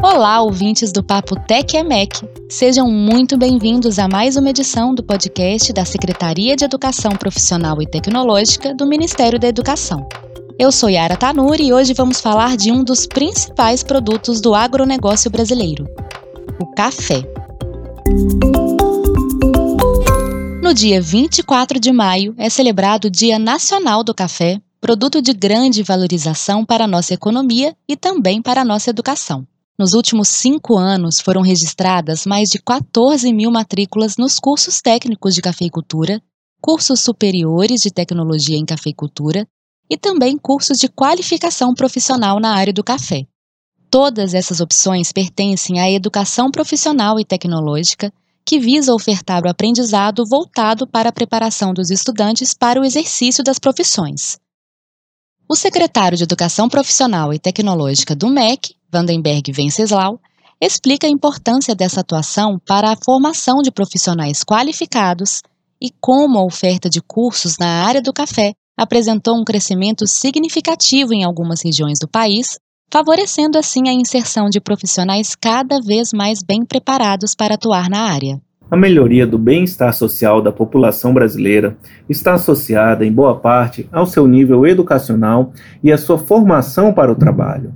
Olá, ouvintes do Papo Tec EMEC. Sejam muito bem-vindos a mais uma edição do podcast da Secretaria de Educação Profissional e Tecnológica do Ministério da Educação. Eu sou Yara Tanuri e hoje vamos falar de um dos principais produtos do agronegócio brasileiro, o café. No dia 24 de maio é celebrado o Dia Nacional do Café, produto de grande valorização para a nossa economia e também para a nossa educação. Nos últimos cinco anos, foram registradas mais de 14 mil matrículas nos cursos técnicos de cafeicultura, cursos superiores de tecnologia em cafeicultura e também cursos de qualificação profissional na área do café. Todas essas opções pertencem à educação profissional e tecnológica, que visa ofertar o aprendizado voltado para a preparação dos estudantes para o exercício das profissões. O secretário de Educação Profissional e Tecnológica do MEC, Vandenberg Venceslau, explica a importância dessa atuação para a formação de profissionais qualificados e como a oferta de cursos na área do café apresentou um crescimento significativo em algumas regiões do país, favorecendo assim a inserção de profissionais cada vez mais bem preparados para atuar na área. A melhoria do bem-estar social da população brasileira está associada, em boa parte, ao seu nível educacional e à sua formação para o trabalho.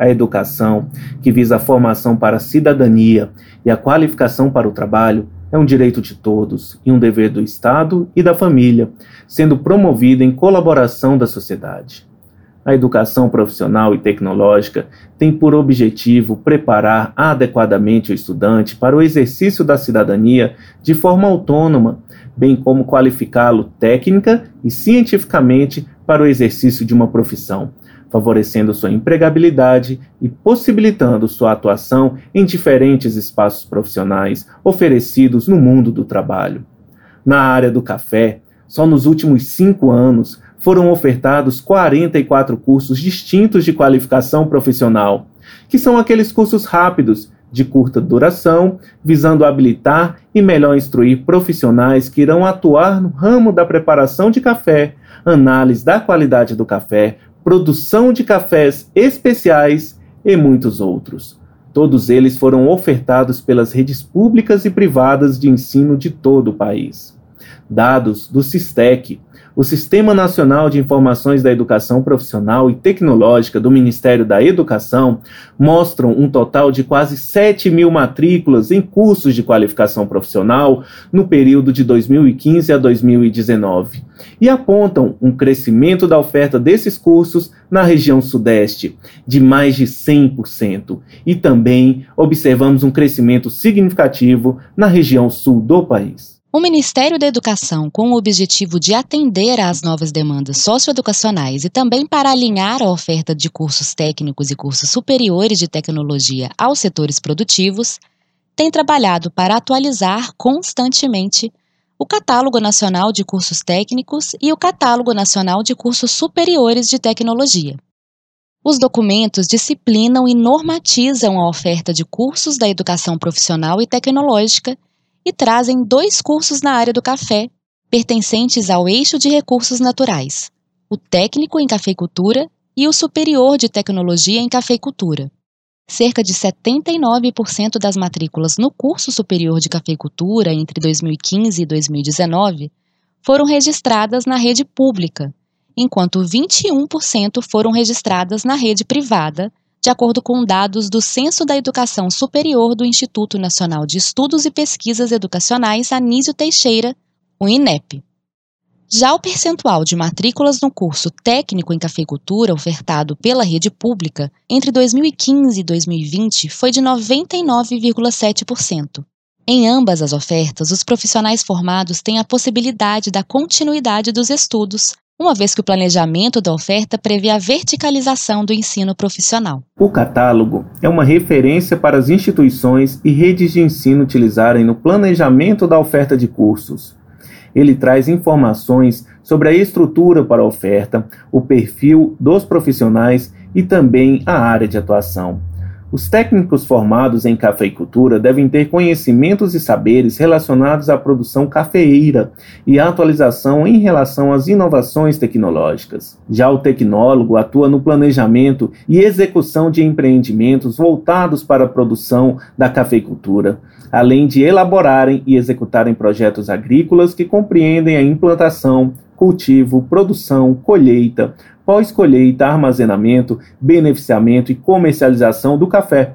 A educação, que visa a formação para a cidadania e a qualificação para o trabalho, é um direito de todos e um dever do Estado e da família, sendo promovida em colaboração da sociedade. A educação profissional e tecnológica tem por objetivo preparar adequadamente o estudante para o exercício da cidadania de forma autônoma, bem como qualificá-lo técnica e cientificamente para o exercício de uma profissão, favorecendo sua empregabilidade e possibilitando sua atuação em diferentes espaços profissionais oferecidos no mundo do trabalho. Na área do café, só nos últimos cinco anos foram ofertados 44 cursos distintos de qualificação profissional, que são aqueles cursos rápidos, de curta duração, visando habilitar e melhor instruir profissionais que irão atuar no ramo da preparação de café, análise da qualidade do café, produção de cafés especiais e muitos outros. Todos eles foram ofertados pelas redes públicas e privadas de ensino de todo o país. Dados do SISTEC, o Sistema Nacional de Informações da Educação Profissional e Tecnológica do Ministério da Educação mostram um total de quase 7 mil matrículas em cursos de qualificação profissional no período de 2015 a 2019 e apontam um crescimento da oferta desses cursos na região Sudeste de mais de 100% e também observamos um crescimento significativo na região Sul do país. O Ministério da Educação, com o objetivo de atender às novas demandas socioeducacionais e também para alinhar a oferta de cursos técnicos e cursos superiores de tecnologia aos setores produtivos, tem trabalhado para atualizar constantemente o Catálogo Nacional de Cursos Técnicos e o Catálogo Nacional de Cursos Superiores de Tecnologia. Os documentos disciplinam e normatizam a oferta de cursos da educação profissional e tecnológica e trazem dois cursos na área do café, pertencentes ao eixo de recursos naturais: o técnico em cafeicultura e o superior de tecnologia em cafeicultura. Cerca de 79% das matrículas no curso superior de cafeicultura entre 2015 e 2019 foram registradas na rede pública, enquanto 21% foram registradas na rede privada, de acordo com dados do Censo da Educação Superior do Instituto Nacional de Estudos e Pesquisas Educacionais Anísio Teixeira, o INEP. Já o percentual de matrículas no curso técnico em cafeicultura ofertado pela rede pública entre 2015 e 2020 foi de 99,7%. Em ambas as ofertas, os profissionais formados têm a possibilidade da continuidade dos estudos, uma vez que o planejamento da oferta prevê a verticalização do ensino profissional. O catálogo é uma referência para as instituições e redes de ensino utilizarem no planejamento da oferta de cursos. Ele traz informações sobre a estrutura para a oferta, o perfil dos profissionais e também a área de atuação. Os técnicos formados em cafeicultura devem ter conhecimentos e saberes relacionados à produção cafeeira e à atualização em relação às inovações tecnológicas. Já o tecnólogo atua no planejamento e execução de empreendimentos voltados para a produção da cafeicultura, além de elaborarem e executarem projetos agrícolas que compreendem a implantação, cultivo, produção, colheita, pós-colheita, armazenamento, beneficiamento e comercialização do café,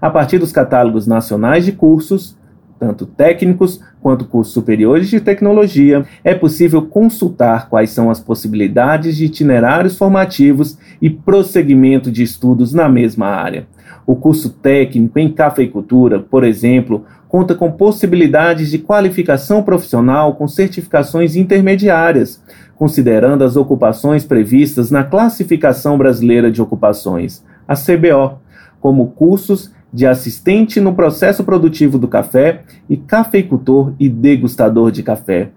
a partir dos catálogos nacionais de cursos, tanto técnicos quanto cursos superiores de tecnologia, é possível consultar quais são as possibilidades de itinerários formativos e prosseguimento de estudos na mesma área. O curso técnico em cafeicultura, por exemplo, conta com possibilidades de qualificação profissional com certificações intermediárias, considerando as ocupações previstas na Classificação Brasileira de Ocupações, a CBO, como cursos de assistente no processo produtivo do café e cafeicultor e degustador de café.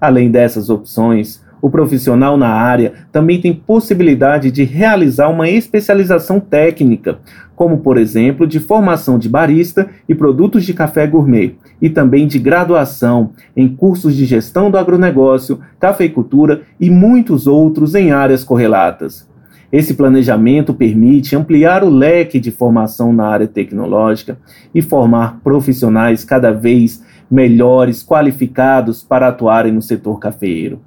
Além dessas opções, o profissional na área também tem possibilidade de realizar uma especialização técnica, como por exemplo de formação de barista e produtos de café gourmet, e também de graduação em cursos de gestão do agronegócio, cafeicultura e muitos outros em áreas correlatas. Esse planejamento permite ampliar o leque de formação na área tecnológica e formar profissionais cada vez melhores, qualificados para atuarem no setor cafeeiro.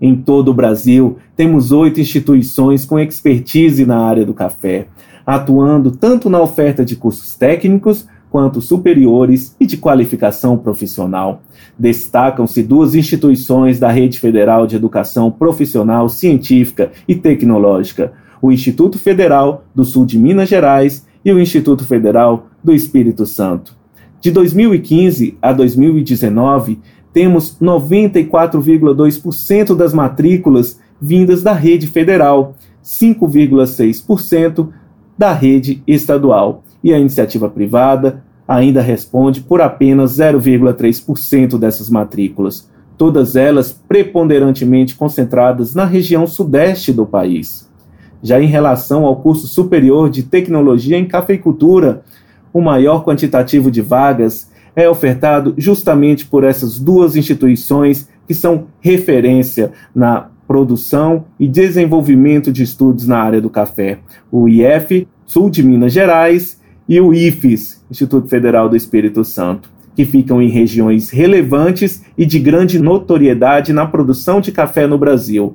Em todo o Brasil, temos oito instituições com expertise na área do café, atuando tanto na oferta de cursos técnicos quanto superiores e de qualificação profissional. Destacam-se duas instituições da Rede Federal de Educação Profissional, Científica e Tecnológica: o Instituto Federal do Sul de Minas Gerais e o Instituto Federal do Espírito Santo. De 2015 a 2019, temos 94,2% das matrículas vindas da rede federal, 5,6% da rede estadual, e a iniciativa privada ainda responde por apenas 0,3% dessas matrículas, todas elas preponderantemente concentradas na região sudeste do país. Já em relação ao curso superior de tecnologia em cafeicultura, o maior quantitativo de vagas é ofertado justamente por essas duas instituições que são referência na produção e desenvolvimento de estudos na área do café, o IF, Sul de Minas Gerais, e o IFES, Instituto Federal do Espírito Santo, que ficam em regiões relevantes e de grande notoriedade na produção de café no Brasil.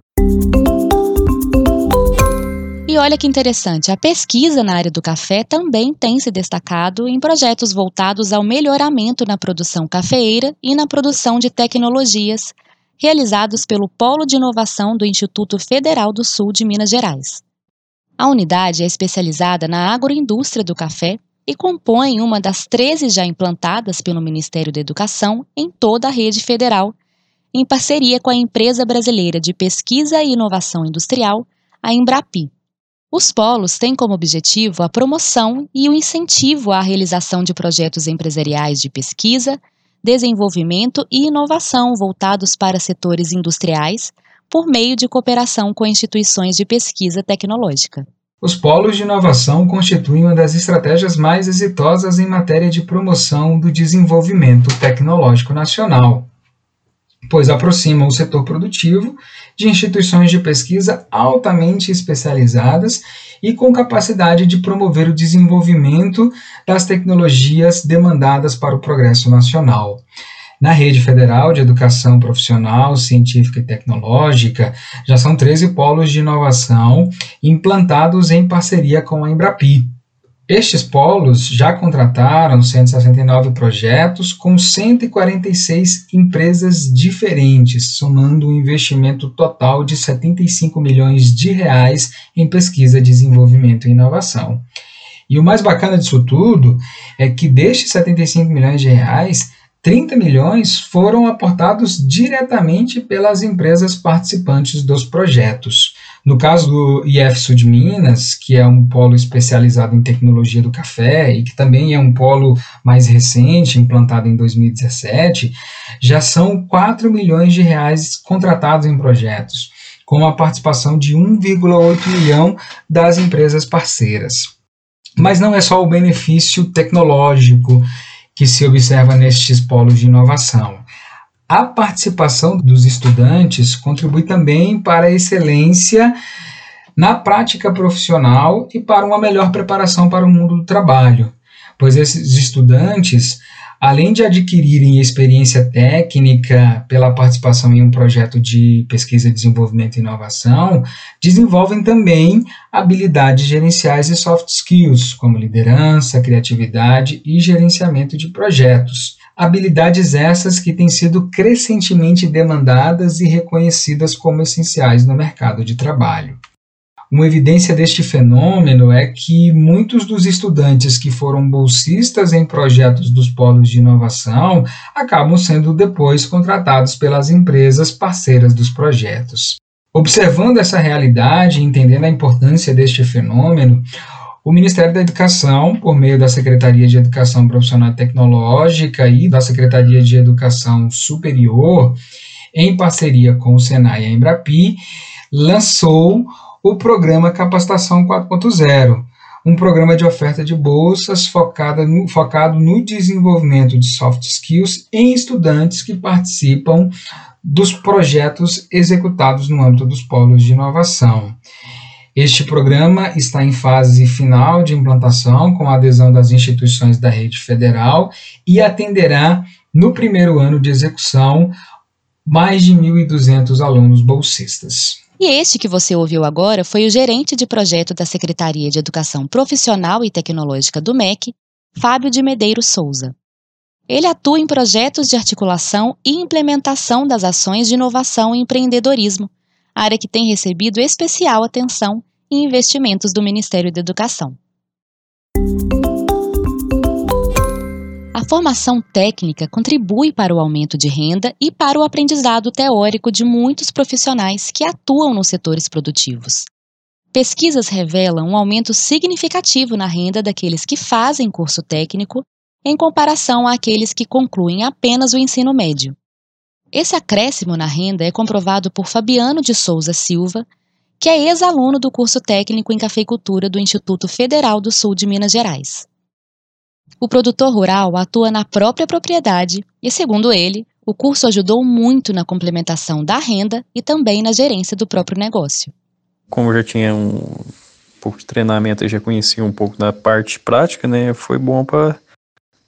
E olha que interessante, a pesquisa na área do café também tem se destacado em projetos voltados ao melhoramento na produção cafeeira e na produção de tecnologias, realizados pelo Polo de Inovação do Instituto Federal do Sul de Minas Gerais. A unidade é especializada na agroindústria do café e compõe uma das 13 já implantadas pelo Ministério da Educação em toda a rede federal, em parceria com a empresa brasileira de pesquisa e inovação industrial, a Embrapi. Os polos têm como objetivo a promoção e o incentivo à realização de projetos empresariais de pesquisa, desenvolvimento e inovação voltados para setores industriais, por meio de cooperação com instituições de pesquisa tecnológica. Os polos de inovação constituem uma das estratégias mais exitosas em matéria de promoção do desenvolvimento tecnológico nacional pois aproximam o setor produtivo de instituições de pesquisa altamente especializadas e com capacidade de promover o desenvolvimento das tecnologias demandadas para o progresso nacional. Na rede federal de educação profissional, científica e tecnológica, já são 13 polos de inovação implantados em parceria com a Embrapi, estes polos já contrataram 169 projetos com 146 empresas diferentes, somando um investimento total de 75 milhões de reais em pesquisa, desenvolvimento e inovação. E o mais bacana disso tudo é que destes 75 milhões de reais, 30 milhões foram aportados diretamente pelas empresas participantes dos projetos. No caso do IF Sul de Minas, que é um polo especializado em tecnologia do café e que também é um polo mais recente, implantado em 2017, já são 4 milhões de reais contratados em projetos, com a participação de 1,8 milhão das empresas parceiras. Mas não é só o benefício tecnológico que se observa nestes polos de inovação. A participação dos estudantes contribui também para a excelência na prática profissional e para uma melhor preparação para o mundo do trabalho, pois esses estudantes, além de adquirirem experiência técnica pela participação em um projeto de pesquisa, desenvolvimento e inovação, desenvolvem também habilidades gerenciais e soft skills, como liderança, criatividade e gerenciamento de projetos. Habilidades essas que têm sido crescentemente demandadas e reconhecidas como essenciais no mercado de trabalho. Uma evidência deste fenômeno é que muitos dos estudantes que foram bolsistas em projetos dos polos de inovação acabam sendo depois contratados pelas empresas parceiras dos projetos. Observando essa realidade e entendendo a importância deste fenômeno, o Ministério da Educação, por meio da Secretaria de Educação Profissional Tecnológica e da Secretaria de Educação Superior, em parceria com o Senai e a Embrapi, lançou o programa Capacitação 4.0, um programa de oferta de bolsas focada no, focado no desenvolvimento de soft skills em estudantes que participam dos projetos executados no âmbito dos polos de inovação. Este programa está em fase final de implantação, com a adesão das instituições da rede federal e atenderá, no primeiro ano de execução, mais de 1.200 alunos bolsistas. E este que você ouviu agora foi o gerente de projeto da Secretaria de Educação Profissional e Tecnológica do MEC, Fábio de Medeiros Souza. Ele atua em projetos de articulação e implementação das ações de inovação e empreendedorismo, área que tem recebido especial atenção e investimentos do Ministério da Educação. A formação técnica contribui para o aumento de renda e para o aprendizado teórico de muitos profissionais que atuam nos setores produtivos. Pesquisas revelam um aumento significativo na renda daqueles que fazem curso técnico em comparação àqueles que concluem apenas o ensino médio. Esse acréscimo na renda é comprovado por Fabiano de Souza Silva, que é ex-aluno do curso técnico em cafeicultura do Instituto Federal do Sul de Minas Gerais. O produtor rural atua na própria propriedade e, segundo ele, o curso ajudou muito na complementação da renda e também na gerência do próprio negócio. Como eu já tinha um pouco de treinamento e já conhecia um pouco da parte prática, né, foi bom para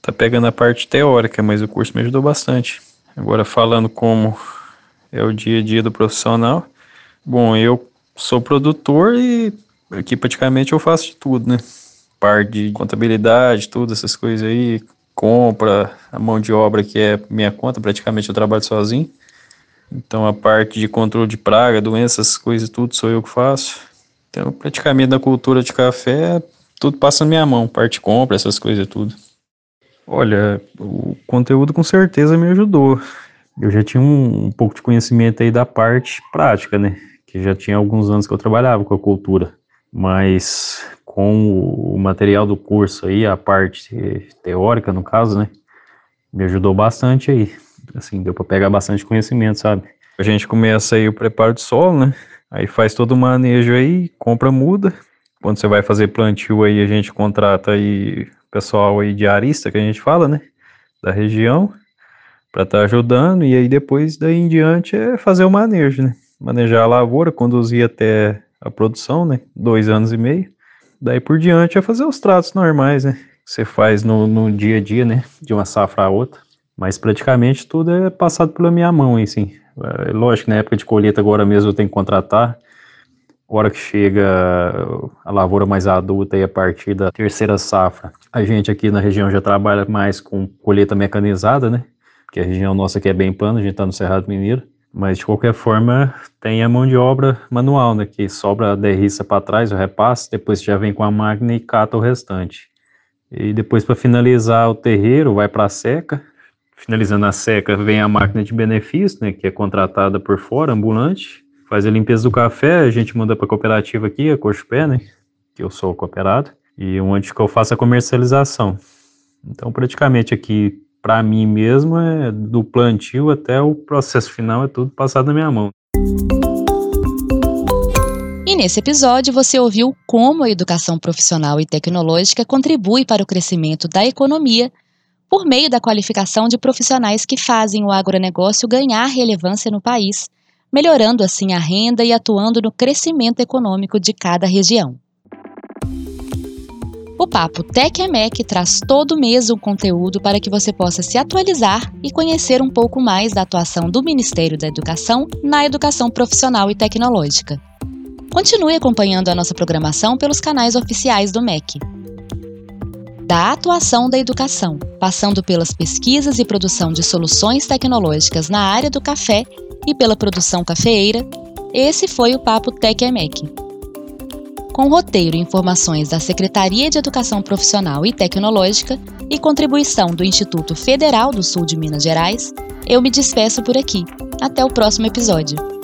tá pegando a parte teórica, mas o curso me ajudou bastante. Agora falando como é o dia a dia do profissional, bom, eu sou produtor e aqui praticamente eu faço de tudo, né? parte de contabilidade, tudo, essas coisas aí, compra, a mão de obra que é minha conta, praticamente eu trabalho sozinho. Então a parte de controle de praga, doenças, coisas, tudo sou eu que faço. Então praticamente na cultura de café, tudo passa na minha mão, parte compra, essas coisas tudo. Olha, o conteúdo com certeza me ajudou. Eu já tinha um, um pouco de conhecimento aí da parte prática, né? Que já tinha alguns anos que eu trabalhava com a cultura. Mas com o material do curso aí, a parte teórica no caso, né, me ajudou bastante aí. Assim, deu para pegar bastante conhecimento, sabe? A gente começa aí o preparo de solo, né? Aí faz todo o manejo aí, compra muda. Quando você vai fazer plantio aí, a gente contrata aí pessoal aí de arista, que a gente fala, né? Da região, para estar tá ajudando. E aí depois, daí em diante, é fazer o manejo, né? Manejar a lavoura, conduzir até a produção, né? Dois anos e meio. Daí por diante é fazer os tratos normais, né? Que você faz no, no dia a dia, né? De uma safra a outra. Mas praticamente tudo é passado pela minha mão, assim. É, lógico, na época de colheita agora mesmo eu tenho que contratar. Hora que chega a lavoura mais adulta e a partir da terceira safra, a gente aqui na região já trabalha mais com colheita mecanizada, né? Que a região nossa aqui é bem plana, a gente está no Cerrado Mineiro. Mas de qualquer forma, tem a mão de obra manual, né? Que sobra a derriça para trás, o repasse, depois já vem com a máquina e cata o restante. E depois, para finalizar o terreiro, vai para a seca. Finalizando a seca, vem a máquina de benefício, né? Que é contratada por fora, ambulante. Faz a limpeza do café, a gente manda para a cooperativa aqui, a Cochupé, né? Que eu sou cooperado. E onde que eu faço a comercialização. Então, praticamente aqui para mim mesmo, é do plantio até o processo final, é tudo passado na minha mão. E nesse episódio você ouviu como a educação profissional e tecnológica contribui para o crescimento da economia por meio da qualificação de profissionais que fazem o agronegócio ganhar relevância no país, melhorando assim a renda e atuando no crescimento econômico de cada região. O Papo TecEMEC traz todo mês um conteúdo para que você possa se atualizar e conhecer um pouco mais da atuação do Ministério da Educação na educação profissional e tecnológica. Continue acompanhando a nossa programação pelos canais oficiais do MEC. Da atuação da educação, passando pelas pesquisas e produção de soluções tecnológicas na área do café e pela produção cafeeira, esse foi o Papo TecEMEC. Com roteiro e informações da Secretaria de Educação Profissional e Tecnológica e contribuição do Instituto Federal do Sul de Minas Gerais, eu me despeço por aqui. Até o próximo episódio.